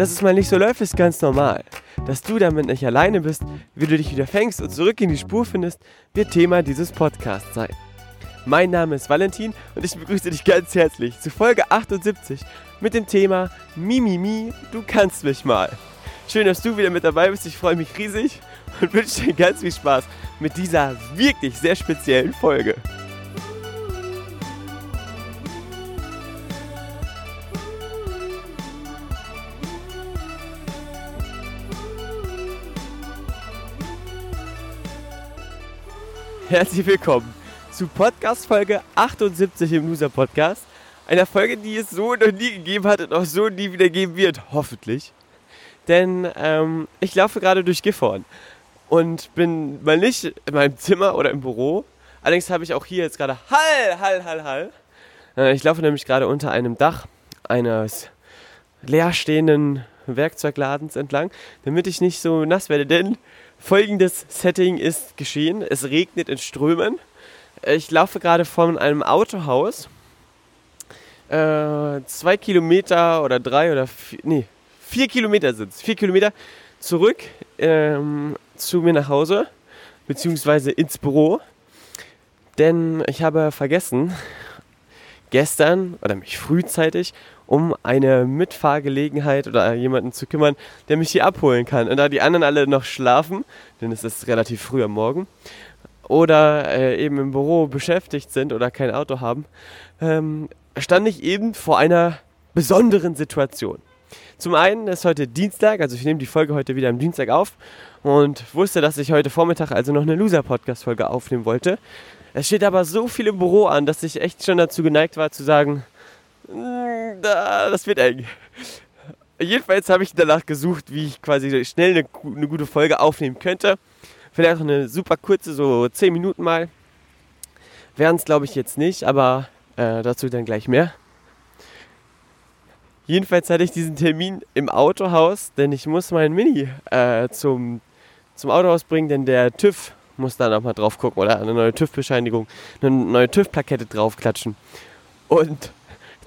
Dass es mal nicht so läuft, ist ganz normal. Dass du damit nicht alleine bist, wie du dich wieder fängst und zurück in die Spur findest, wird Thema dieses Podcasts sein. Mein Name ist Valentin und ich begrüße dich ganz herzlich zu Folge 78 mit dem Thema Mimimi, du kannst mich mal. Schön, dass du wieder mit dabei bist. Ich freue mich riesig und wünsche dir ganz viel Spaß mit dieser wirklich sehr speziellen Folge. Herzlich willkommen zu Podcast Folge 78 im Loser Podcast. Einer Folge, die es so noch nie gegeben hat und auch so nie wieder geben wird, hoffentlich. Denn ähm, ich laufe gerade durch Gifhorn und bin mal nicht in meinem Zimmer oder im Büro. Allerdings habe ich auch hier jetzt gerade Hall, Hall, Hall, Hall. Äh, ich laufe nämlich gerade unter einem Dach eines leerstehenden Werkzeugladens entlang, damit ich nicht so nass werde. Denn folgendes Setting ist geschehen. Es regnet in Strömen. Ich laufe gerade von einem Autohaus. Äh, zwei Kilometer oder drei oder vier, nee, vier Kilometer sind es. Vier Kilometer zurück ähm, zu mir nach Hause, beziehungsweise ins Büro. Denn ich habe vergessen, gestern oder mich frühzeitig um eine Mitfahrgelegenheit oder jemanden zu kümmern, der mich hier abholen kann. Und da die anderen alle noch schlafen, denn es ist relativ früh am Morgen, oder äh, eben im Büro beschäftigt sind oder kein Auto haben, ähm, stand ich eben vor einer besonderen Situation. Zum einen ist heute Dienstag, also ich nehme die Folge heute wieder am Dienstag auf und wusste, dass ich heute Vormittag also noch eine Loser-Podcast-Folge aufnehmen wollte. Es steht aber so viel im Büro an, dass ich echt schon dazu geneigt war zu sagen, das wird eng. Jedenfalls habe ich danach gesucht, wie ich quasi schnell eine, eine gute Folge aufnehmen könnte. Vielleicht auch eine super kurze, so 10 Minuten mal. Wären es, glaube ich, jetzt nicht, aber äh, dazu dann gleich mehr. Jedenfalls hatte ich diesen Termin im Autohaus, denn ich muss meinen Mini äh, zum, zum Autohaus bringen, denn der TÜV muss da nochmal drauf gucken oder eine neue TÜV-Bescheinigung, eine neue TÜV-Plakette draufklatschen. Und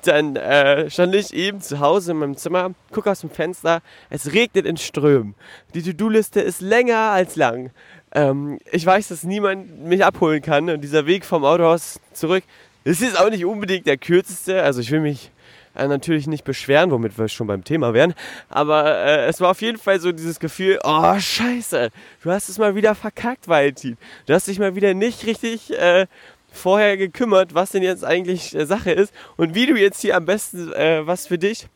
dann äh, stand ich eben zu Hause in meinem Zimmer, gucke aus dem Fenster, es regnet in Strömen. Die To-Do-Liste ist länger als lang. Ähm, ich weiß, dass niemand mich abholen kann und dieser Weg vom Autohaus zurück, ist auch nicht unbedingt der kürzeste. Also ich will mich äh, natürlich nicht beschweren, womit wir schon beim Thema wären. Aber äh, es war auf jeden Fall so dieses Gefühl, oh scheiße, du hast es mal wieder verkackt, Valentin. Du hast dich mal wieder nicht richtig äh, vorher gekümmert, was denn jetzt eigentlich äh, Sache ist und wie du jetzt hier am besten äh, was für dich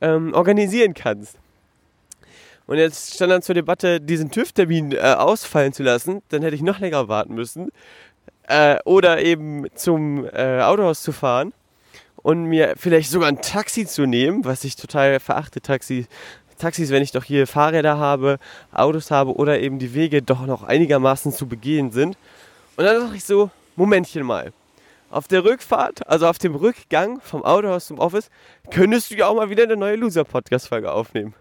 ähm, organisieren kannst. Und jetzt stand dann zur Debatte, diesen TÜV-Termin äh, ausfallen zu lassen, dann hätte ich noch länger warten müssen. Äh, oder eben zum äh, Autohaus zu fahren und mir vielleicht sogar ein Taxi zu nehmen, was ich total verachte, Taxi. Taxis, wenn ich doch hier Fahrräder habe, Autos habe oder eben die Wege doch noch einigermaßen zu begehen sind. Und dann dachte ich so, Momentchen mal. Auf der Rückfahrt, also auf dem Rückgang vom Autohaus zum Office, könntest du ja auch mal wieder eine neue Loser-Podcast-Folge aufnehmen.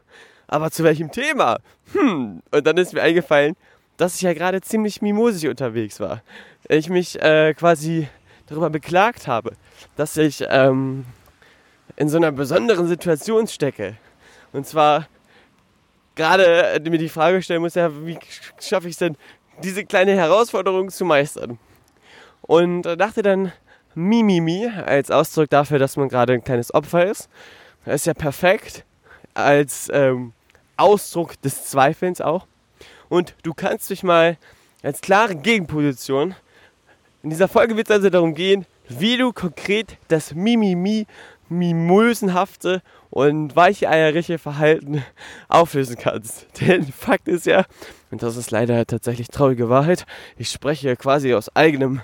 Aber zu welchem Thema? Hm, und dann ist mir eingefallen, dass ich ja gerade ziemlich mimosig unterwegs war. Ich mich äh, quasi darüber beklagt habe, dass ich ähm, in so einer besonderen Situation stecke. Und zwar gerade mir die Frage stellen muss, ja, wie schaffe ich es denn, diese kleine Herausforderung zu meistern? Und dachte dann, Mimimi als Ausdruck dafür, dass man gerade ein kleines Opfer ist. Das ist ja perfekt als ähm, Ausdruck des Zweifelns auch. Und du kannst dich mal als klare Gegenposition. In dieser Folge wird es also darum gehen, wie du konkret das Mimimi, mimösenhafte und weicheeierliche Verhalten auflösen kannst. Denn Fakt ist ja, und das ist leider tatsächlich traurige Wahrheit, ich spreche quasi aus eigenem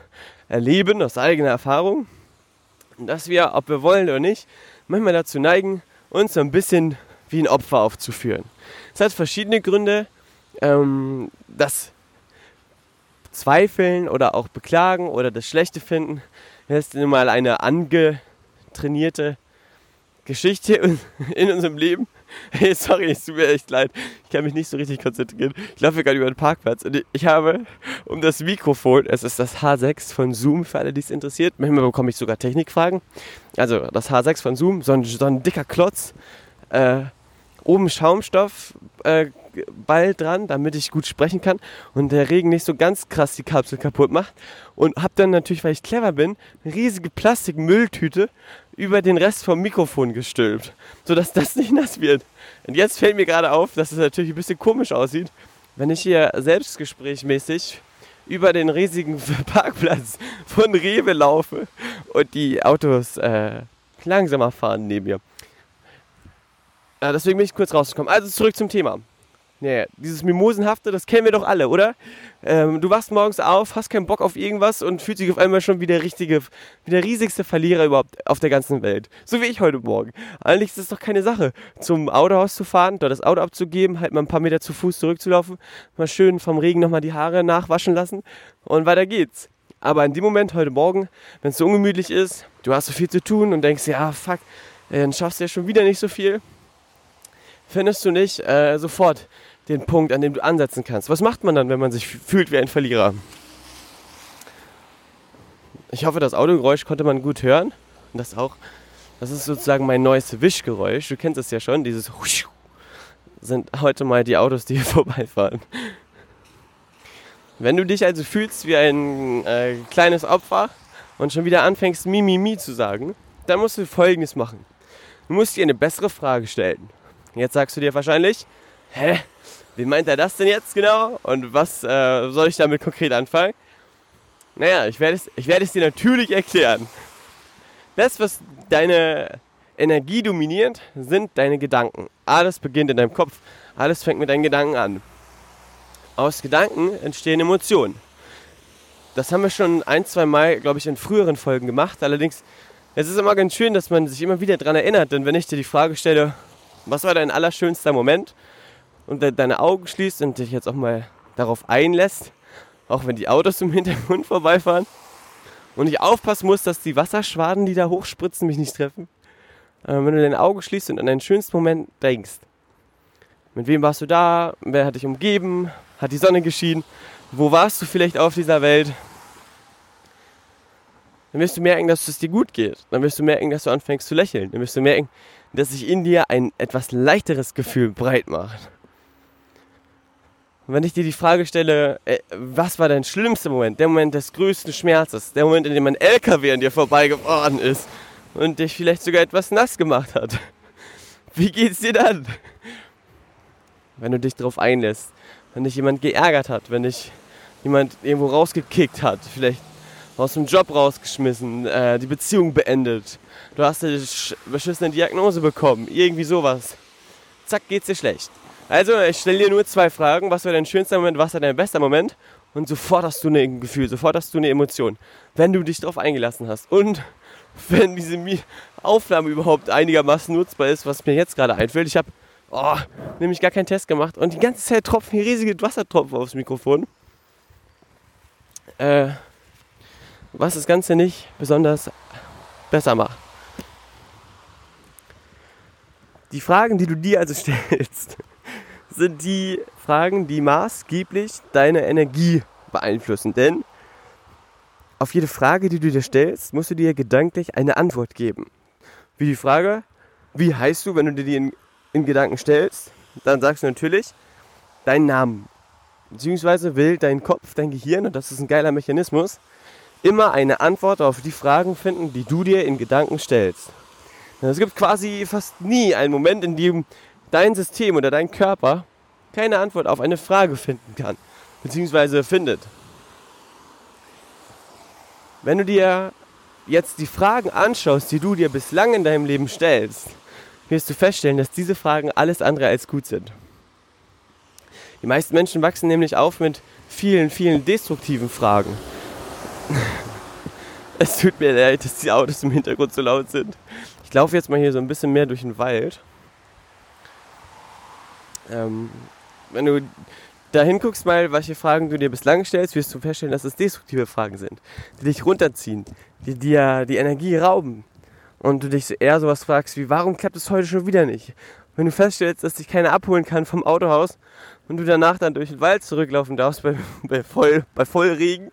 Erleben, aus eigener Erfahrung, dass wir, ob wir wollen oder nicht, manchmal dazu neigen, uns so ein bisschen wie ein Opfer aufzuführen. Es hat verschiedene Gründe. ähm, das Zweifeln oder auch Beklagen oder das Schlechte finden, ist nun mal eine angetrainierte Geschichte in unserem Leben. Hey, sorry, es tut mir echt leid. Ich kann mich nicht so richtig konzentrieren. Ich laufe gerade über den Parkplatz und ich habe um das Mikrofon, es ist das H6 von Zoom, für alle, die es interessiert. Manchmal bekomme ich sogar Technikfragen. Also das H6 von Zoom, so ein, so ein dicker Klotz. Äh, oben Schaumstoff, äh, dran, damit ich gut sprechen kann und der Regen nicht so ganz krass die Kapsel kaputt macht. Und habe dann natürlich, weil ich clever bin, eine riesige Plastikmülltüte über den Rest vom Mikrofon gestülpt, sodass das nicht nass wird. Und jetzt fällt mir gerade auf, dass es natürlich ein bisschen komisch aussieht, wenn ich hier selbstgesprächmäßig über den riesigen Parkplatz von Rewe laufe und die Autos äh, langsamer fahren neben mir. Ja, deswegen bin ich kurz rausgekommen. Also zurück zum Thema. Ja, dieses Mimosenhafte, das kennen wir doch alle, oder? Ähm, du wachst morgens auf, hast keinen Bock auf irgendwas und fühlst dich auf einmal schon wie der richtige, wie der riesigste Verlierer überhaupt auf der ganzen Welt. So wie ich heute Morgen. Eigentlich ist es doch keine Sache, zum Autohaus zu fahren, dort das Auto abzugeben, halt mal ein paar Meter zu Fuß zurückzulaufen, mal schön vom Regen nochmal die Haare nachwaschen lassen und weiter geht's. Aber in dem Moment heute Morgen, wenn es so ungemütlich ist, du hast so viel zu tun und denkst, ja, fuck, dann schaffst du ja schon wieder nicht so viel, findest du nicht äh, sofort den Punkt, an dem du ansetzen kannst. Was macht man dann, wenn man sich fühlt wie ein Verlierer? Ich hoffe, das Autogeräusch konnte man gut hören. Und das auch. Das ist sozusagen mein neues Wischgeräusch. Du kennst es ja schon. Dieses sind heute mal die Autos, die hier vorbeifahren. Wenn du dich also fühlst wie ein äh, kleines Opfer und schon wieder anfängst, Mimimi mi, mi zu sagen, dann musst du Folgendes machen. Du musst dir eine bessere Frage stellen. Jetzt sagst du dir wahrscheinlich, hä, wie meint er das denn jetzt genau? Und was äh, soll ich damit konkret anfangen? Naja, ich werde es, ich werde es dir natürlich erklären. Das, was deine Energie dominiert, sind deine Gedanken. Alles beginnt in deinem Kopf. Alles fängt mit deinen Gedanken an. Aus Gedanken entstehen Emotionen. Das haben wir schon ein, zwei Mal, glaube ich, in früheren Folgen gemacht. Allerdings, es ist immer ganz schön, dass man sich immer wieder daran erinnert. Denn wenn ich dir die Frage stelle, was war dein allerschönster Moment? und deine Augen schließt und dich jetzt auch mal darauf einlässt, auch wenn die Autos im Hintergrund vorbeifahren und ich aufpassen muss, dass die Wasserschwaden, die da hochspritzen, mich nicht treffen. Äh, wenn du deine Augen schließt und an deinen schönsten Moment denkst. Mit wem warst du da? Wer hat dich umgeben? Hat die Sonne geschienen? Wo warst du vielleicht auf dieser Welt? Dann wirst du merken, dass es dir gut geht. Dann wirst du merken, dass du anfängst zu lächeln. Dann wirst du merken, dass sich in dir ein etwas leichteres Gefühl breit macht. Und wenn ich dir die Frage stelle, äh, was war dein schlimmster Moment, der Moment des größten Schmerzes, der Moment, in dem ein LKW an dir vorbeigefahren ist und dich vielleicht sogar etwas nass gemacht hat, wie geht's dir dann? Wenn du dich darauf einlässt, wenn dich jemand geärgert hat, wenn dich jemand irgendwo rausgekickt hat, vielleicht aus dem Job rausgeschmissen, äh, die Beziehung beendet, du hast eine beschissene Diagnose bekommen, irgendwie sowas. Zack, geht's dir schlecht. Also, ich stelle dir nur zwei Fragen. Was war dein schönster Moment, was war dein bester Moment? Und sofort hast du ein Gefühl, sofort hast du eine Emotion, wenn du dich darauf eingelassen hast. Und wenn diese Aufnahme überhaupt einigermaßen nutzbar ist, was mir jetzt gerade einfällt. Ich habe oh, nämlich gar keinen Test gemacht und die ganze Zeit tropfen hier riesige Wassertropfen aufs Mikrofon. Äh, was das Ganze nicht besonders besser macht. Die Fragen, die du dir also stellst, sind die Fragen, die maßgeblich deine Energie beeinflussen. Denn auf jede Frage, die du dir stellst, musst du dir gedanklich eine Antwort geben. Wie die Frage, wie heißt du, wenn du dir die in, in Gedanken stellst? Dann sagst du natürlich deinen Namen. Beziehungsweise will dein Kopf, dein Gehirn, und das ist ein geiler Mechanismus, immer eine Antwort auf die Fragen finden, die du dir in Gedanken stellst. Es gibt quasi fast nie einen Moment, in dem dein System oder dein Körper keine Antwort auf eine Frage finden kann, beziehungsweise findet. Wenn du dir jetzt die Fragen anschaust, die du dir bislang in deinem Leben stellst, wirst du feststellen, dass diese Fragen alles andere als gut sind. Die meisten Menschen wachsen nämlich auf mit vielen, vielen destruktiven Fragen. Es tut mir leid, dass die Autos im Hintergrund so laut sind. Ich laufe jetzt mal hier so ein bisschen mehr durch den Wald ähm, wenn du da hinguckst mal, welche Fragen du dir bislang stellst, wirst du feststellen, dass es destruktive Fragen sind, die dich runterziehen, die dir die Energie rauben. Und du dich eher sowas fragst wie, warum klappt es heute schon wieder nicht? Wenn du feststellst, dass dich keiner abholen kann vom Autohaus und du danach dann durch den Wald zurücklaufen darfst bei, bei, voll, bei Vollregen,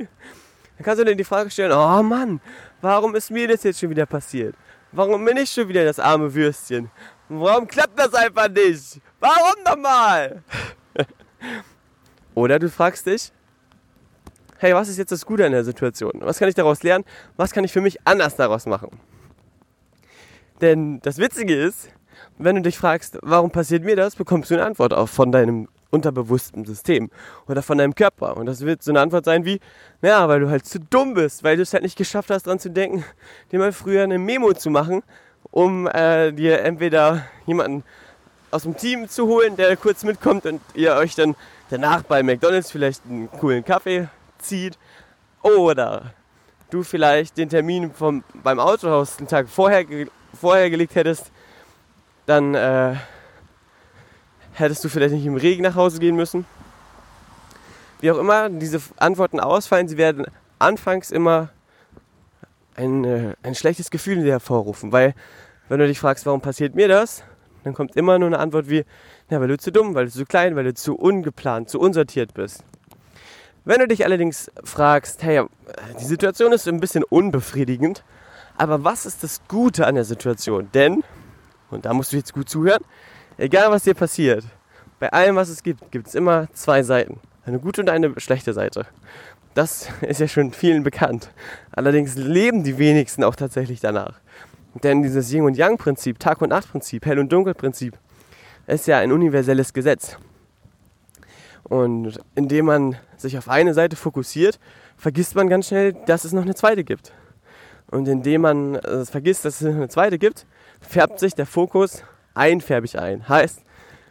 dann kannst du dir die Frage stellen, oh Mann, warum ist mir das jetzt schon wieder passiert? Warum bin ich schon wieder das arme Würstchen? Warum klappt das einfach nicht? Warum nochmal? Oder du fragst dich, hey, was ist jetzt das Gute an der Situation? Was kann ich daraus lernen? Was kann ich für mich anders daraus machen? Denn das Witzige ist, wenn du dich fragst, warum passiert mir das, bekommst du eine Antwort auf von deinem unterbewussten System oder von deinem Körper. Und das wird so eine Antwort sein wie, naja, weil du halt zu dumm bist, weil du es halt nicht geschafft hast, daran zu denken, dir mal früher eine Memo zu machen, um äh, dir entweder jemanden aus dem Team zu holen, der kurz mitkommt und ihr euch dann danach bei McDonald's vielleicht einen coolen Kaffee zieht. Oder du vielleicht den Termin vom, beim Autohaus den Tag vorher, vorher gelegt hättest, dann äh, hättest du vielleicht nicht im Regen nach Hause gehen müssen. Wie auch immer diese Antworten ausfallen, sie werden anfangs immer ein, äh, ein schlechtes Gefühl in dir hervorrufen, weil wenn du dich fragst, warum passiert mir das, dann kommt immer nur eine Antwort wie, ja, weil du zu dumm, weil du zu klein, weil du zu ungeplant, zu unsortiert bist. Wenn du dich allerdings fragst, hey, die Situation ist ein bisschen unbefriedigend, aber was ist das Gute an der Situation? Denn, und da musst du jetzt gut zuhören, egal was dir passiert, bei allem, was es gibt, gibt es immer zwei Seiten. Eine gute und eine schlechte Seite. Das ist ja schon vielen bekannt. Allerdings leben die wenigsten auch tatsächlich danach. Denn dieses Yin- und Yang-Prinzip, Tag- und Nacht-Prinzip, Hell- und Dunkel-Prinzip, ist ja ein universelles Gesetz. Und indem man sich auf eine Seite fokussiert, vergisst man ganz schnell, dass es noch eine zweite gibt. Und indem man äh, vergisst, dass es eine zweite gibt, färbt sich der Fokus einfärbig ein. Heißt,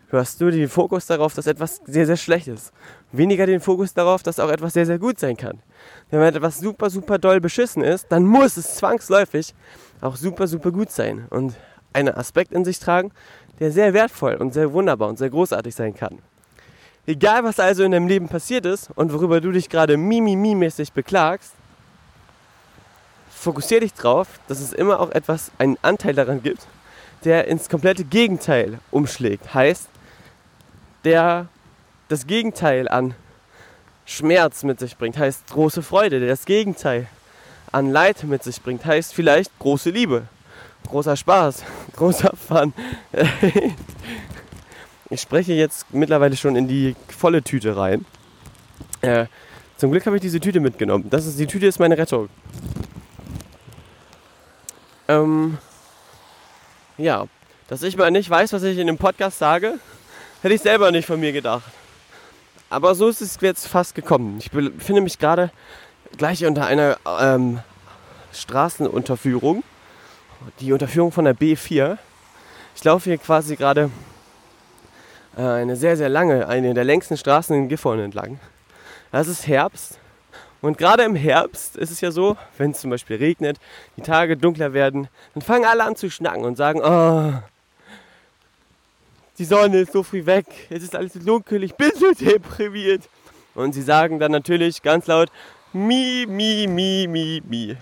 du hast nur den Fokus darauf, dass etwas sehr, sehr schlecht ist. Weniger den Fokus darauf, dass auch etwas sehr, sehr gut sein kann. Wenn etwas super, super doll beschissen ist, dann muss es zwangsläufig auch super, super gut sein und einen Aspekt in sich tragen, der sehr wertvoll und sehr wunderbar und sehr großartig sein kann. Egal, was also in deinem Leben passiert ist und worüber du dich gerade mimimi-mäßig beklagst, fokussiere dich drauf, dass es immer auch etwas, einen Anteil daran gibt, der ins komplette Gegenteil umschlägt. Heißt, der das Gegenteil an Schmerz mit sich bringt, heißt große Freude, der das Gegenteil an Leid mit sich bringt, heißt vielleicht große Liebe, großer Spaß, großer Fun. ich spreche jetzt mittlerweile schon in die volle Tüte rein. Äh, zum Glück habe ich diese Tüte mitgenommen. Das ist, die Tüte ist meine Rettung. Ähm, ja, dass ich mal nicht weiß, was ich in dem Podcast sage, hätte ich selber nicht von mir gedacht. Aber so ist es jetzt fast gekommen. Ich befinde mich gerade gleich unter einer ähm, Straßenunterführung. Die Unterführung von der B4. Ich laufe hier quasi gerade äh, eine sehr, sehr lange, eine der längsten Straßen in Gifhorn entlang. Es ist Herbst. Und gerade im Herbst ist es ja so, wenn es zum Beispiel regnet, die Tage dunkler werden, dann fangen alle an zu schnacken und sagen, oh, die Sonne ist so früh weg, es ist alles so dunkel, ich bin so deprimiert. Und sie sagen dann natürlich ganz laut, Mi, mi, mi, mi, mi.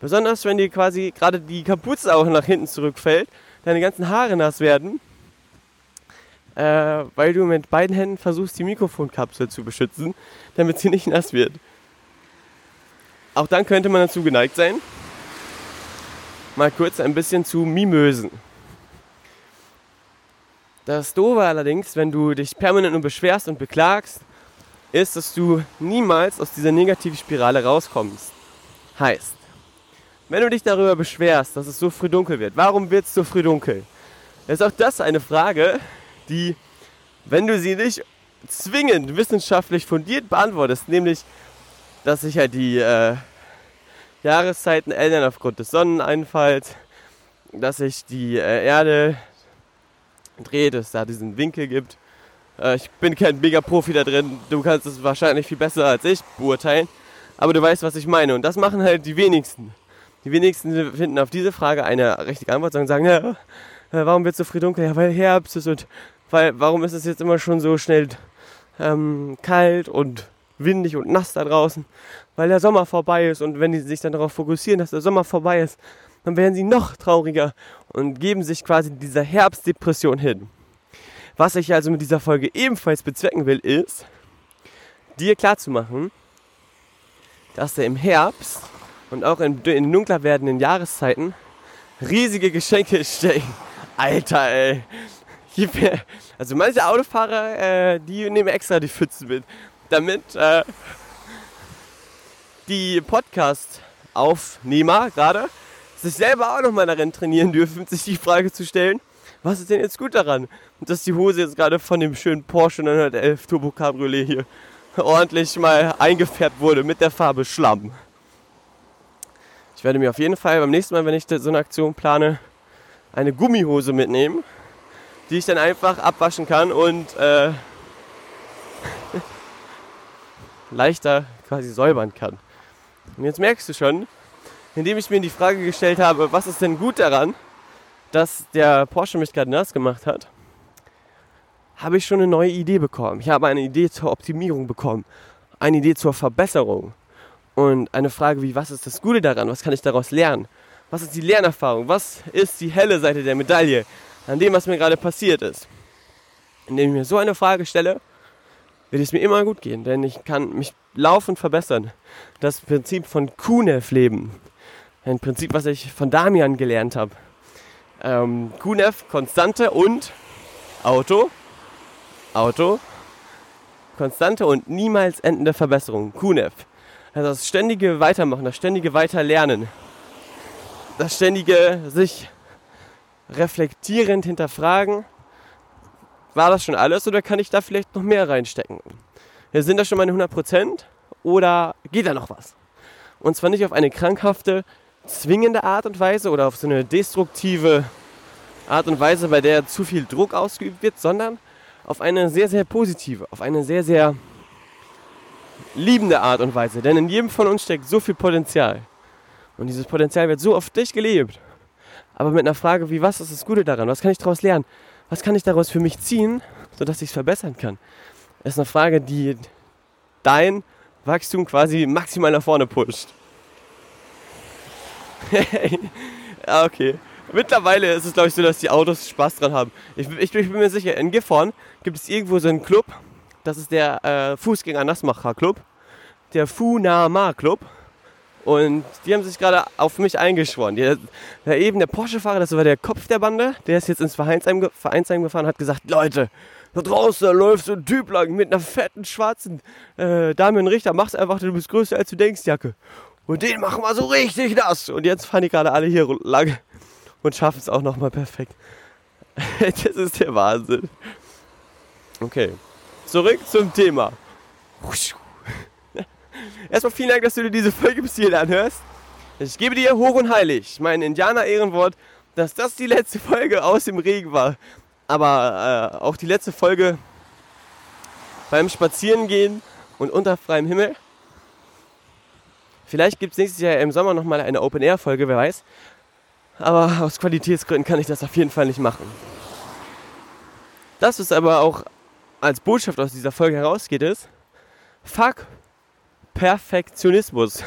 Besonders wenn dir quasi gerade die Kapuze auch nach hinten zurückfällt, deine ganzen Haare nass werden, äh, weil du mit beiden Händen versuchst, die Mikrofonkapsel zu beschützen, damit sie nicht nass wird. Auch dann könnte man dazu geneigt sein, mal kurz ein bisschen zu mimösen. Das Doofe allerdings, wenn du dich permanent nur beschwerst und beklagst, ist, dass du niemals aus dieser Negativspirale rauskommst. Heißt, wenn du dich darüber beschwerst, dass es so früh dunkel wird, warum wird es so früh dunkel? Ist auch das eine Frage, die, wenn du sie nicht zwingend wissenschaftlich fundiert beantwortest, nämlich, dass sich halt die äh, Jahreszeiten ändern aufgrund des Sonneneinfalls, dass sich die äh, Erde dreht, dass es da diesen Winkel gibt, äh, ich bin kein mega Profi da drin. Du kannst es wahrscheinlich viel besser als ich beurteilen. Aber du weißt, was ich meine. Und das machen halt die wenigsten. Die wenigsten finden auf diese Frage eine richtige Antwort und sagen, ja, warum wird es so früh dunkel? Ja, weil Herbst ist und weil, warum ist es jetzt immer schon so schnell ähm, kalt und windig und nass da draußen, weil der Sommer vorbei ist. Und wenn die sich dann darauf fokussieren, dass der Sommer vorbei ist, dann werden sie noch trauriger und geben sich quasi dieser Herbstdepression hin. Was ich also mit dieser Folge ebenfalls bezwecken will, ist, dir klarzumachen, dass er im Herbst und auch in, in dunkler werdenden Jahreszeiten riesige Geschenke stecken. Alter, ey. Also manche Autofahrer, äh, die nehmen extra die Pfützen mit, damit äh, die Podcast-Aufnehmer gerade sich selber auch nochmal darin trainieren dürfen, sich die Frage zu stellen, was ist denn jetzt gut daran, dass die Hose jetzt gerade von dem schönen Porsche 911 Turbo Cabriolet hier ordentlich mal eingefärbt wurde mit der Farbe Schlamm. Ich werde mir auf jeden Fall beim nächsten Mal, wenn ich so eine Aktion plane, eine Gummihose mitnehmen, die ich dann einfach abwaschen kann und äh, leichter quasi säubern kann. Und jetzt merkst du schon, indem ich mir die Frage gestellt habe, was ist denn gut daran, dass der Porsche mich gerade nass gemacht hat, habe ich schon eine neue Idee bekommen. Ich habe eine Idee zur Optimierung bekommen, eine Idee zur Verbesserung und eine Frage wie, was ist das Gute daran, was kann ich daraus lernen, was ist die Lernerfahrung, was ist die helle Seite der Medaille an dem, was mir gerade passiert ist. Indem ich mir so eine Frage stelle, wird es mir immer gut gehen, denn ich kann mich laufend verbessern. Das Prinzip von Kunev leben, ein Prinzip, was ich von Damian gelernt habe. Ähm, Kunev, Konstante und Auto, Auto, konstante und niemals endende Verbesserung. Kunev. Also das ständige Weitermachen, das ständige Weiterlernen. Das ständige sich reflektierend hinterfragen. War das schon alles oder kann ich da vielleicht noch mehr reinstecken? Sind das schon meine 100% oder geht da noch was? Und zwar nicht auf eine krankhafte, zwingende Art und Weise oder auf so eine destruktive Art und Weise, bei der zu viel Druck ausgeübt wird, sondern auf eine sehr, sehr positive, auf eine sehr, sehr liebende Art und Weise. Denn in jedem von uns steckt so viel Potenzial. Und dieses Potenzial wird so auf dich gelebt. Aber mit einer Frage wie, was ist das Gute daran? Was kann ich daraus lernen? Was kann ich daraus für mich ziehen, sodass ich es verbessern kann? Das ist eine Frage, die dein Wachstum quasi maximal nach vorne pusht. okay. Mittlerweile ist es, glaube ich, so, dass die Autos Spaß dran haben. Ich, ich, ich bin mir sicher, in Gifhorn gibt es irgendwo so einen Club. Das ist der äh, Fußgänger-Nassmacher-Club. Der Funama-Club. Und die haben sich gerade auf mich eingeschworen. Der, der eben der Porsche-Fahrer, das war der Kopf der Bande, der ist jetzt ins Vereinsheim, Vereinsheim gefahren hat gesagt, Leute, da draußen läuft so ein Typ lang mit einer fetten schwarzen äh, Damian Richter, mach's einfach, du bist größer als du denkst, Jacke. Und den machen wir so richtig nass. Und jetzt fahren die gerade alle hier lang und schaffen es auch nochmal perfekt. das ist der Wahnsinn. Okay, zurück zum Thema. Erstmal vielen Dank, dass du dir diese Folge bis hierhin anhörst. Ich gebe dir hoch und heilig mein Indianer-Ehrenwort, dass das die letzte Folge aus dem Regen war. Aber äh, auch die letzte Folge beim Spazierengehen und unter freiem Himmel. Vielleicht gibt es nächstes Jahr im Sommer nochmal eine Open-Air-Folge, wer weiß. Aber aus Qualitätsgründen kann ich das auf jeden Fall nicht machen. Das, was aber auch als Botschaft aus dieser Folge herausgeht, ist, fuck Perfektionismus.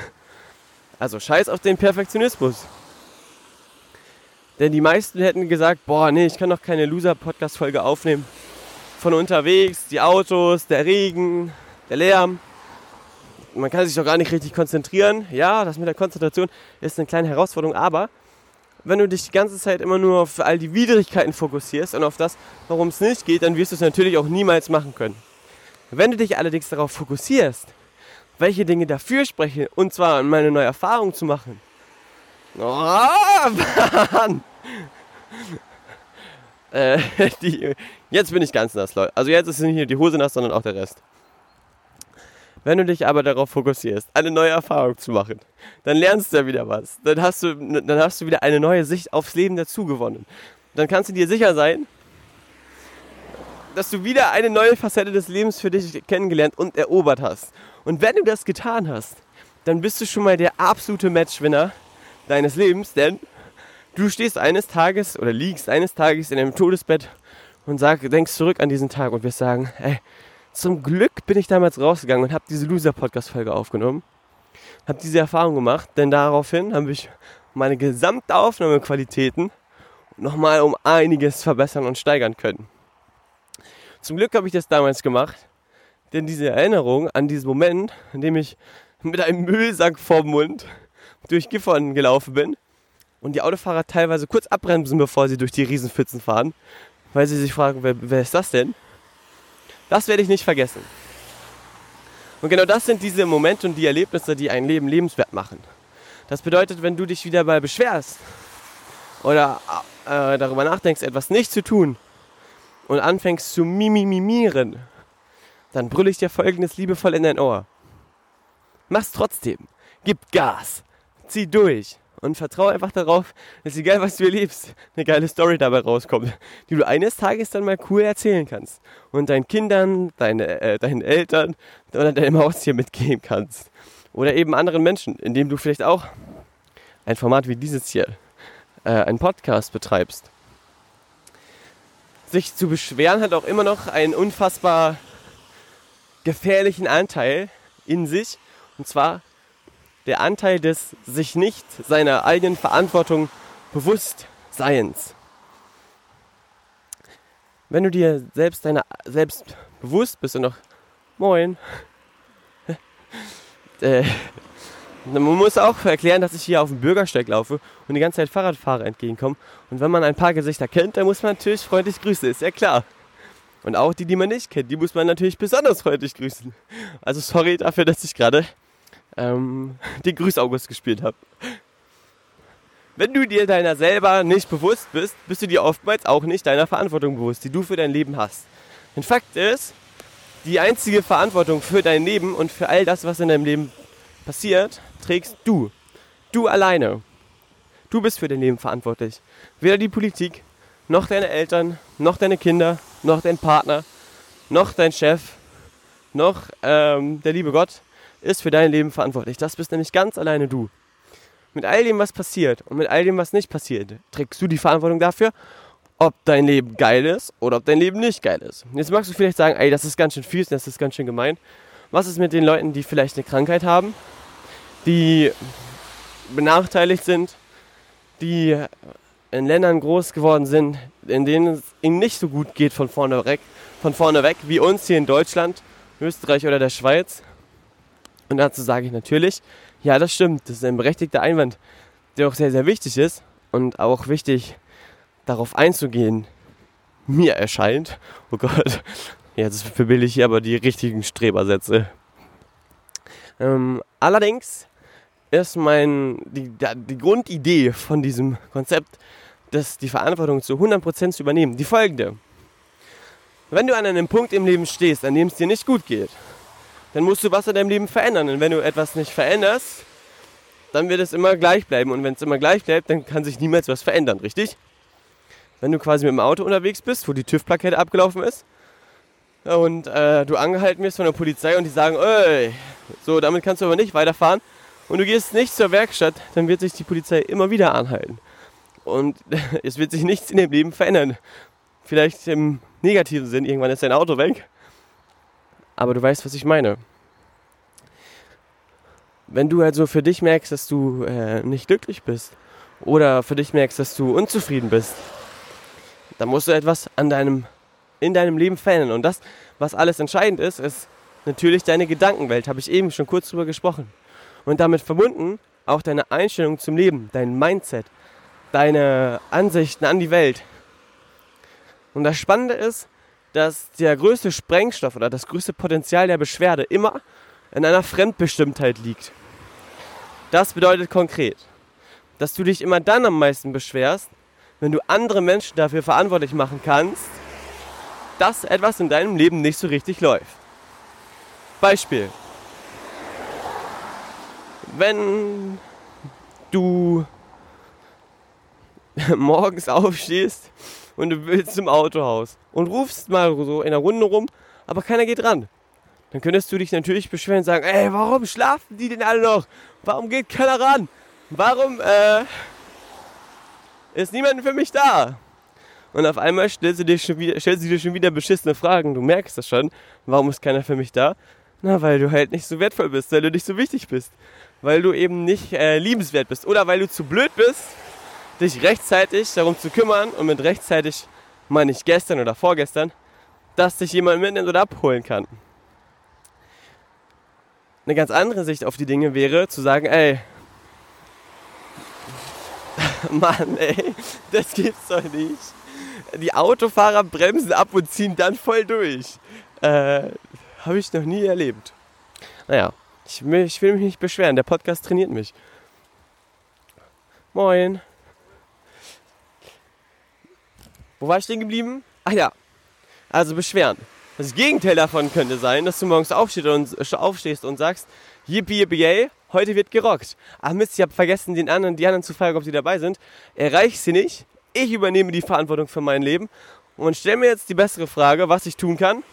Also scheiß auf den Perfektionismus. Denn die meisten hätten gesagt, boah, nee, ich kann doch keine Loser-Podcast-Folge aufnehmen. Von unterwegs, die Autos, der Regen, der Lärm. Man kann sich doch gar nicht richtig konzentrieren. Ja, das mit der Konzentration ist eine kleine Herausforderung, aber wenn du dich die ganze Zeit immer nur auf all die Widrigkeiten fokussierst und auf das, warum es nicht geht, dann wirst du es natürlich auch niemals machen können. Wenn du dich allerdings darauf fokussierst, welche Dinge dafür sprechen, und zwar meine neue Erfahrung zu machen. Oh, Mann! äh, die, jetzt bin ich ganz nass, Leute. Also jetzt ist nicht nur die Hose nass, sondern auch der Rest. Wenn du dich aber darauf fokussierst, eine neue Erfahrung zu machen, dann lernst du ja wieder was. Dann hast du, dann hast du wieder eine neue Sicht aufs Leben dazu gewonnen. Dann kannst du dir sicher sein, dass du wieder eine neue Facette des Lebens für dich kennengelernt und erobert hast. Und wenn du das getan hast, dann bist du schon mal der absolute Matchwinner deines Lebens, denn du stehst eines Tages oder liegst eines Tages in einem Todesbett und sag, denkst zurück an diesen Tag und wirst sagen, ey, Zum Glück bin ich damals rausgegangen und habe diese Loser-Podcast-Folge aufgenommen. Habe diese Erfahrung gemacht, denn daraufhin habe ich meine gesamte Aufnahmequalitäten nochmal um einiges verbessern und steigern können. Zum Glück habe ich das damals gemacht, denn diese Erinnerung an diesen Moment, in dem ich mit einem Müllsack vorm Mund durch Gifhorn gelaufen bin und die Autofahrer teilweise kurz abbremsen, bevor sie durch die Riesenpfützen fahren, weil sie sich fragen, wer, wer ist das denn? Das werde ich nicht vergessen. Und genau das sind diese Momente und die Erlebnisse, die ein Leben lebenswert machen. Das bedeutet, wenn du dich wieder mal beschwerst oder äh, darüber nachdenkst, etwas nicht zu tun und anfängst zu mimimimieren, dann brülle ich dir folgendes liebevoll in dein Ohr. Mach's trotzdem. Gib Gas. Zieh durch. Und vertraue einfach darauf, dass egal was du erlebst, eine geile Story dabei rauskommt, die du eines Tages dann mal cool erzählen kannst. Und deinen Kindern, deine, äh, deinen Eltern oder deinem Haustier mitgeben kannst. Oder eben anderen Menschen, indem du vielleicht auch ein Format wie dieses hier, äh, einen Podcast betreibst. Sich zu beschweren hat auch immer noch einen unfassbar gefährlichen Anteil in sich. Und zwar der Anteil des sich nicht seiner eigenen Verantwortung bewusst Seiens. Wenn du dir selbst deiner selbst bewusst bist und noch Moin. äh, man muss auch erklären, dass ich hier auf dem Bürgersteig laufe und die ganze Zeit Fahrradfahrer entgegenkommen. Und wenn man ein paar Gesichter kennt, dann muss man natürlich freundlich grüßen, ist ja klar. Und auch die, die man nicht kennt, die muss man natürlich besonders freundlich grüßen. Also sorry dafür, dass ich gerade ähm, den Grüß-August gespielt habe. Wenn du dir deiner selber nicht bewusst bist, bist du dir oftmals auch nicht deiner Verantwortung bewusst, die du für dein Leben hast. Denn Fakt ist, die einzige Verantwortung für dein Leben und für all das, was in deinem Leben passiert, trägst du. Du alleine. Du bist für dein Leben verantwortlich. Weder die Politik, noch deine Eltern, noch deine Kinder, noch dein Partner, noch dein Chef, noch ähm, der liebe Gott ist für dein Leben verantwortlich. Das bist nämlich ganz alleine du. Mit all dem, was passiert und mit all dem, was nicht passiert, trägst du die Verantwortung dafür, ob dein Leben geil ist oder ob dein Leben nicht geil ist. Jetzt magst du vielleicht sagen, ey, das ist ganz schön fies, das ist ganz schön gemein. Was ist mit den Leuten, die vielleicht eine Krankheit haben, die benachteiligt sind, die in Ländern groß geworden sind, in denen es ihnen nicht so gut geht von vorne weg, von vorne weg wie uns hier in Deutschland, Österreich oder der Schweiz? Und dazu sage ich natürlich, ja, das stimmt, das ist ein berechtigter Einwand, der auch sehr, sehr wichtig ist und auch wichtig darauf einzugehen, mir erscheint. Oh Gott, jetzt verbilde ich hier aber die richtigen Strebersätze. Ähm, allerdings ist mein, die, die Grundidee von diesem Konzept, das die Verantwortung zu 100% zu übernehmen, die folgende. Wenn du an einem Punkt im Leben stehst, an dem es dir nicht gut geht, dann musst du was in deinem Leben verändern. Und wenn du etwas nicht veränderst, dann wird es immer gleich bleiben. Und wenn es immer gleich bleibt, dann kann sich niemals was verändern, richtig? Wenn du quasi mit dem Auto unterwegs bist, wo die TÜV-Plakette abgelaufen ist, und äh, du angehalten wirst von der Polizei und die sagen, ey, so, damit kannst du aber nicht weiterfahren und du gehst nicht zur Werkstatt, dann wird sich die Polizei immer wieder anhalten. Und es wird sich nichts in dem Leben verändern. Vielleicht im negativen Sinn, irgendwann ist dein Auto weg aber du weißt, was ich meine. Wenn du also für dich merkst, dass du äh, nicht glücklich bist oder für dich merkst, dass du unzufrieden bist, dann musst du etwas an deinem, in deinem Leben verändern. Und das, was alles entscheidend ist, ist natürlich deine Gedankenwelt, habe ich eben schon kurz drüber gesprochen. Und damit verbunden auch deine Einstellung zum Leben, dein Mindset, deine Ansichten an die Welt. Und das Spannende ist, dass der größte Sprengstoff oder das größte Potenzial der Beschwerde immer in einer Fremdbestimmtheit liegt. Das bedeutet konkret, dass du dich immer dann am meisten beschwerst, wenn du andere Menschen dafür verantwortlich machen kannst, dass etwas in deinem Leben nicht so richtig läuft. Beispiel. Wenn du morgens aufstehst und du willst zum Autohaus und rufst mal so in der Runde rum, aber keiner geht ran. Dann könntest du dich natürlich beschweren und sagen, ey, warum schlafen die denn alle noch? Warum geht keiner ran? Warum äh, ist niemand für mich da? Und auf einmal stellst du dir schon wieder, stellst du dir schon wieder beschissene Fragen. Du merkst das schon. Warum ist keiner für mich da? Na, weil du halt nicht so wertvoll bist, weil du nicht so wichtig bist. Weil du eben nicht äh, liebenswert bist. Oder weil du zu blöd bist, dich rechtzeitig darum zu kümmern. Und mit rechtzeitig meine ich gestern oder vorgestern, dass dich jemand mitnimmt oder abholen kann. Eine ganz andere Sicht auf die Dinge wäre zu sagen, ey, Mann, ey, das gibt's doch nicht. Die Autofahrer bremsen ab und ziehen dann voll durch. Äh, Habe ich noch nie erlebt. Naja, ich, ich will mich nicht beschweren. Der Podcast trainiert mich. Moin. Wo war ich stehen geblieben? Ach ja, also beschweren. Das Gegenteil davon könnte sein, dass du morgens aufstehst und, aufstehst und sagst, yippie yippie yay, heute wird gerockt. Ach Mist, ich habe vergessen, den anderen, die anderen zu fragen, ob sie dabei sind. Erreich sie nicht. Ich übernehme die Verantwortung für mein Leben und stelle mir jetzt die bessere Frage, was ich tun kann,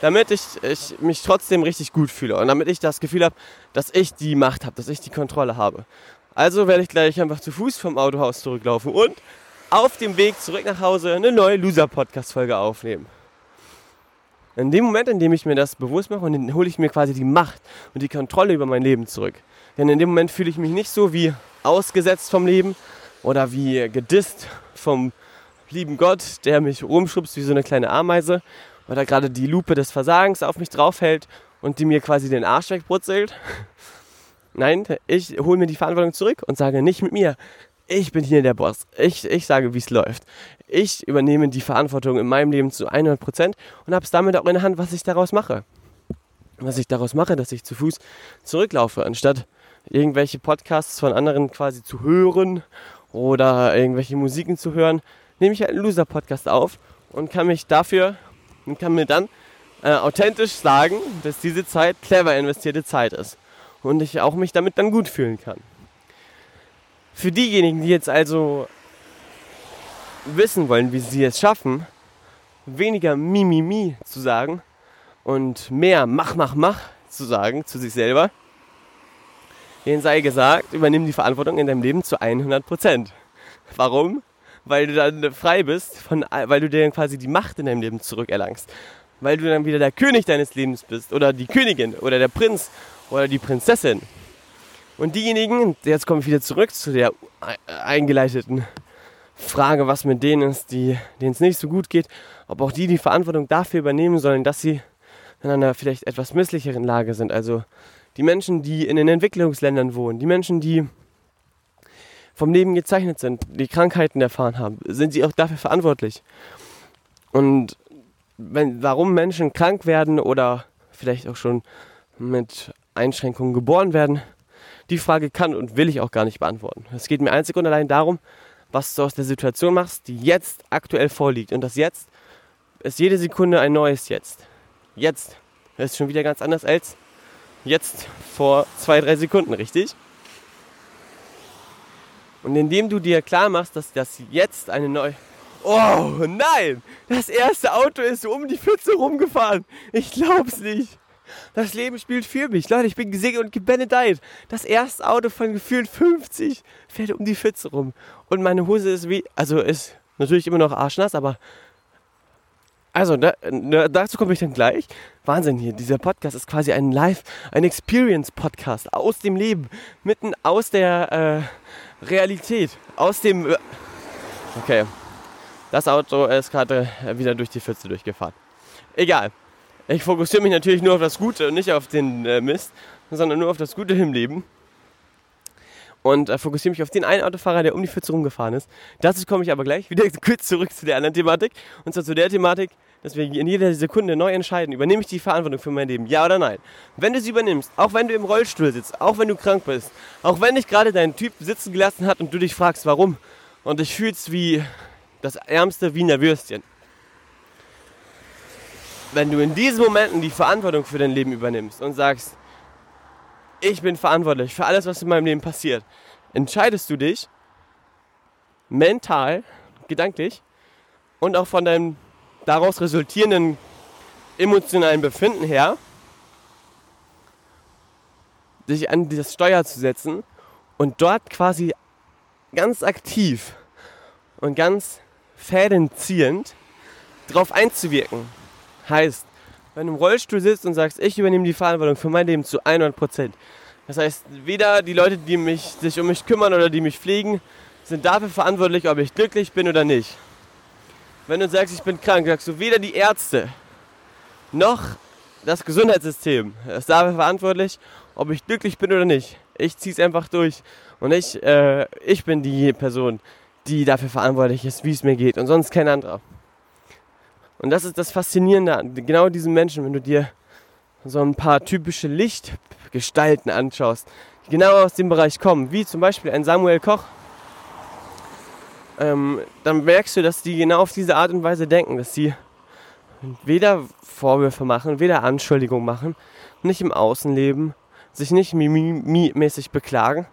damit ich, ich mich trotzdem richtig gut fühle und damit ich das Gefühl habe, dass ich die Macht habe, dass ich die Kontrolle habe. Also werde ich gleich einfach zu Fuß vom Autohaus zurücklaufen und auf dem Weg zurück nach Hause eine neue Loser-Podcast-Folge aufnehmen. In dem Moment, in dem ich mir das bewusst mache, und hole ich mir quasi die Macht und die Kontrolle über mein Leben zurück. Denn in dem Moment fühle ich mich nicht so wie ausgesetzt vom Leben oder wie gedisst vom lieben Gott, der mich rumschubst wie so eine kleine Ameise oder gerade die Lupe des Versagens auf mich draufhält und die mir quasi den Arsch wegbrutzelt. Nein, ich hole mir die Verantwortung zurück und sage nicht mit mir, ich bin hier der Boss. Ich, ich sage, wie es läuft. Ich übernehme die Verantwortung in meinem Leben zu 100% und habe es damit auch in der Hand, was ich daraus mache. Was ich daraus mache, dass ich zu Fuß zurücklaufe, anstatt irgendwelche Podcasts von anderen quasi zu hören oder irgendwelche Musiken zu hören, nehme ich halt einen Loser-Podcast auf und kann mich dafür und kann mir dann äh, authentisch sagen, dass diese Zeit clever investierte Zeit ist und ich auch mich damit dann gut fühlen kann. Für diejenigen, die jetzt also wissen wollen, wie sie es schaffen, weniger Mimimi zu sagen und mehr Mach, Mach, Mach zu sagen zu sich selber, denen sei gesagt, übernimm die Verantwortung in deinem Leben zu 100 Prozent. Warum? Weil du dann frei bist, von, weil du dir dann quasi die Macht in deinem Leben zurückerlangst. Weil du dann wieder der König deines Lebens bist oder die Königin oder der Prinz oder die Prinzessin. Und diejenigen, jetzt komme ich wieder zurück zu der eingeleiteten Frage, was mit denen ist, die, denen es nicht so gut geht, ob auch die die Verantwortung dafür übernehmen sollen, dass sie in einer vielleicht etwas misslicheren Lage sind. Also die Menschen, die in den Entwicklungsländern wohnen, die Menschen, die vom Leben gezeichnet sind, die Krankheiten erfahren haben, sind sie auch dafür verantwortlich. Und wenn, warum Menschen krank werden oder vielleicht auch schon mit Einschränkungen geboren werden, die Frage kann und will ich auch gar nicht beantworten. Es geht mir einzig und allein darum, was du aus der Situation machst, die jetzt aktuell vorliegt. Und das Jetzt ist jede Sekunde ein neues Jetzt. Jetzt ist schon wieder ganz anders als jetzt vor zwei, drei Sekunden, richtig? Und indem du dir klar machst, dass das jetzt eine neue. Oh nein! Das erste Auto ist um die Pfütze rumgefahren. Ich glaub's nicht. Das Leben spielt für mich. Leute, ich bin gesegnet und gebenedeit. Das erste Auto von gefühlt 50 fährt um die Pfütze rum. Und meine Hose ist wie, also ist natürlich immer noch arschnass, aber also, da, dazu komme ich dann gleich. Wahnsinn hier, dieser Podcast ist quasi ein Live, ein Experience-Podcast aus dem Leben, mitten aus der äh, Realität, aus dem... Äh, okay, das Auto ist gerade wieder durch die Pfütze durchgefahren. Egal, ich fokussiere mich natürlich nur auf das Gute und nicht auf den äh, Mist, sondern nur auf das Gute im Leben. Und äh, fokussiere mich auf den einen Autofahrer, der um die Pfütze rumgefahren ist. Dazu komme ich aber gleich wieder kurz zurück zu der anderen Thematik. Und zwar zu der Thematik, dass wir in jeder Sekunde neu entscheiden, übernehme ich die Verantwortung für mein Leben, ja oder nein. Wenn du sie übernimmst, auch wenn du im Rollstuhl sitzt, auch wenn du krank bist, auch wenn dich gerade dein Typ sitzen gelassen hat und du dich fragst, warum, und dich fühlst wie das ärmste Wiener Würstchen, wenn du in diesen Momenten die Verantwortung für dein Leben übernimmst und sagst, ich bin verantwortlich für alles, was in meinem Leben passiert, entscheidest du dich mental, gedanklich und auch von deinem daraus resultierenden emotionalen Befinden her, dich an das Steuer zu setzen und dort quasi ganz aktiv und ganz Fäden ziehend darauf einzuwirken. Heißt, wenn du im Rollstuhl sitzt und sagst, ich übernehme die Verantwortung für mein Leben zu 100 Prozent. Das heißt, weder die Leute, die mich, sich um mich kümmern oder die mich pflegen, sind dafür verantwortlich, ob ich glücklich bin oder nicht. Wenn du sagst, ich bin krank, sagst du, weder die Ärzte noch das Gesundheitssystem ist dafür verantwortlich, ob ich glücklich bin oder nicht. Ich ziehe es einfach durch. Und ich, äh, ich bin die Person, die dafür verantwortlich ist, wie es mir geht und sonst kein anderer. Und das ist das Faszinierende an genau diesen Menschen, wenn du dir so ein paar typische Lichtgestalten anschaust, die genau aus dem Bereich kommen, wie zum Beispiel ein Samuel Koch, ähm, dann merkst du, dass die genau auf diese Art und Weise denken, dass sie weder Vorwürfe machen, weder Anschuldigungen machen, nicht im Außenleben, sich nicht mimi-mäßig beklagen,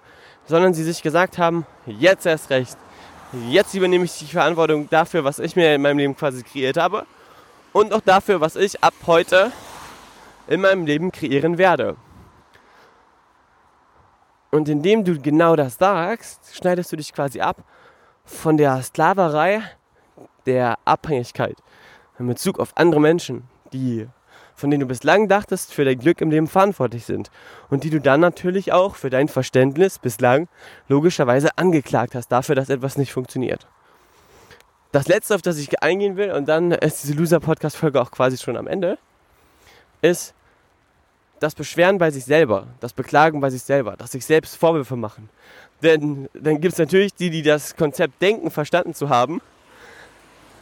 sondern sie sich gesagt haben, jetzt erst recht, jetzt übernehme ich die Verantwortung dafür, was ich mir in meinem Leben quasi kreiert habe und auch dafür, was ich ab heute in meinem Leben kreieren werde. Und indem du genau das sagst, schneidest du dich quasi ab von der Sklaverei der Abhängigkeit in Bezug auf andere Menschen, die von denen du bislang dachtest, für dein Glück im Leben verantwortlich sind. Und die du dann natürlich auch für dein Verständnis bislang logischerweise angeklagt hast dafür, dass etwas nicht funktioniert. Das letzte, auf das ich eingehen will, und dann ist diese Loser-Podcast-Folge auch quasi schon am Ende, ist das Beschweren bei sich selber, das Beklagen bei sich selber, das sich selbst Vorwürfe machen. Denn dann gibt es natürlich die, die das Konzept denken, verstanden zu haben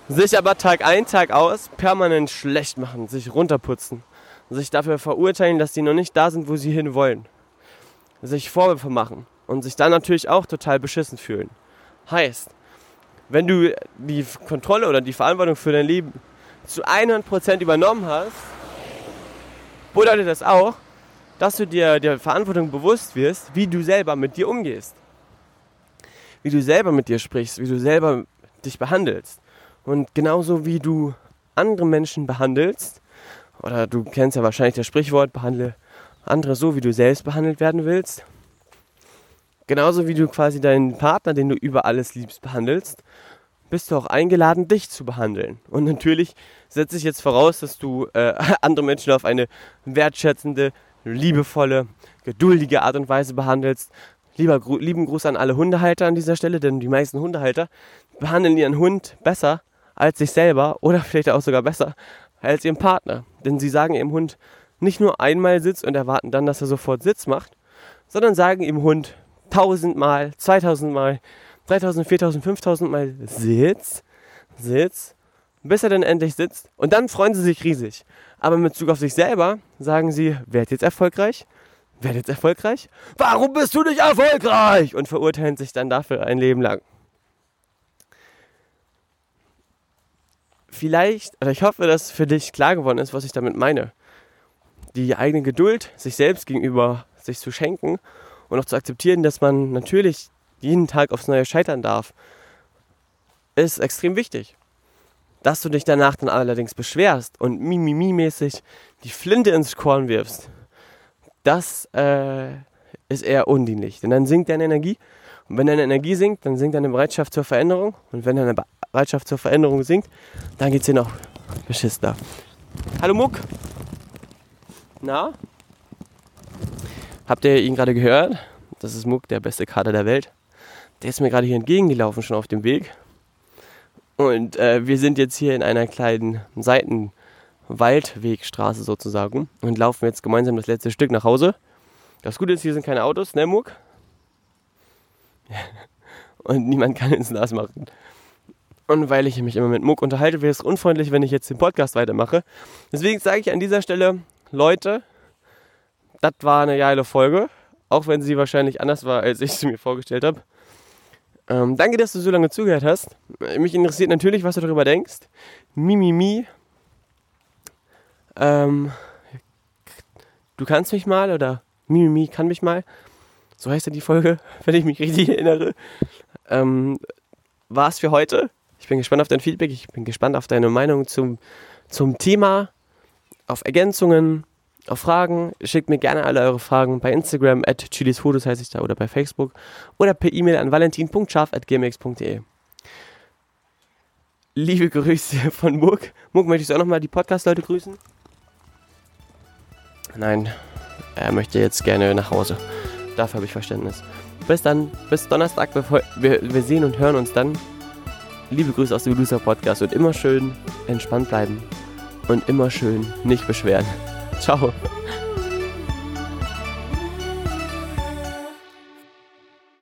sich aber Tag ein, Tag aus permanent schlecht machen, sich runterputzen, sich dafür verurteilen, dass die noch nicht da sind, wo sie hin wollen, sich Vorwürfe machen und sich dann natürlich auch total beschissen fühlen. Heißt, wenn du die Kontrolle oder die Verantwortung für dein Leben zu 100% übernommen hast, bedeutet das auch, dass du dir der Verantwortung bewusst wirst, wie du selber mit dir umgehst. Wie du selber mit dir sprichst, wie du selber dich behandelst. Und genauso wie du andere Menschen behandelst, oder du kennst ja wahrscheinlich das Sprichwort, behandle andere so, wie du selbst behandelt werden willst. Genauso wie du quasi deinen Partner, den du über alles liebst, behandelst, bist du auch eingeladen, dich zu behandeln. Und natürlich setze ich jetzt voraus, dass du äh, andere Menschen auf eine wertschätzende, liebevolle, geduldige Art und Weise behandelst. Lieber, lieben Gruß an alle Hundehalter an dieser Stelle, denn die meisten Hundehalter behandeln ihren Hund besser als sich selber oder vielleicht auch sogar besser als ihren Partner. Denn sie sagen ihrem Hund nicht nur einmal Sitz und erwarten dann, dass er sofort Sitz macht, sondern sagen ihrem Hund tausendmal, zweitausendmal, dreitausend, viertausend, fünftausendmal Sitz, Sitz, bis er dann endlich sitzt. Und dann freuen sie sich riesig. Aber mit Bezug auf sich selber sagen sie, werd jetzt erfolgreich, werd jetzt erfolgreich. Warum bist du nicht erfolgreich? Und verurteilen sich dann dafür ein Leben lang. vielleicht, oder ich hoffe, dass für dich klar geworden ist, was ich damit meine. Die eigene Geduld, sich selbst gegenüber sich zu schenken und auch zu akzeptieren, dass man natürlich jeden Tag aufs Neue scheitern darf, ist extrem wichtig. Dass du dich danach dann allerdings beschwerst und mimimi-mäßig die Flinte ins Korn wirfst, das äh, ist eher undienlich. Denn dann sinkt deine Energie. Und wenn deine Energie sinkt, dann sinkt deine Bereitschaft zur Veränderung. Und wenn deine Bereitschaft zur Veränderung sinkt, dann geht es dir noch beschissener. Hallo Muck. Na? Habt ihr ihn gerade gehört? Das ist Muck, der beste Kader der Welt. Der ist mir gerade hier entgegengelaufen, schon auf dem Weg. Und äh, wir sind jetzt hier in einer kleinen Seitenwaldwegstraße sozusagen und laufen jetzt gemeinsam das letzte Stück nach Hause. Das Gute ist, hier sind keine Autos, ne Muck? und niemand kann ins Nass machen. Und weil ich mich immer mit Muck unterhalte, wäre es unfreundlich, wenn ich jetzt den Podcast weitermache. Deswegen sage ich an dieser Stelle, Leute, das war eine geile Folge. Auch wenn sie wahrscheinlich anders war, als ich sie mir vorgestellt habe. Ähm, danke, dass du so lange zugehört hast. Mich interessiert natürlich, was du darüber denkst. Mimimi. Mi, mi. Ähm, du kannst mich mal oder Mimimi mi, kann mich mal. So heißt ja die Folge, wenn ich mich richtig erinnere. Ähm, es für heute. Ich bin gespannt auf dein Feedback, ich bin gespannt auf deine Meinung zum, zum Thema, auf Ergänzungen, auf Fragen. Schickt mir gerne alle eure Fragen bei Instagram, at chilisfotos heiße ich da, oder bei Facebook oder per E-Mail an valentin.scharf.gmx.de. liebe Grüße von Muck. Muck, möchtest du auch nochmal die Podcast-Leute grüßen? Nein, er möchte jetzt gerne nach Hause. Dafür habe ich Verständnis. Bis dann, bis Donnerstag. Wir, wir sehen und hören uns dann. Liebe Grüße aus dem Loser Podcast und immer schön entspannt bleiben und immer schön nicht beschweren. 家伙。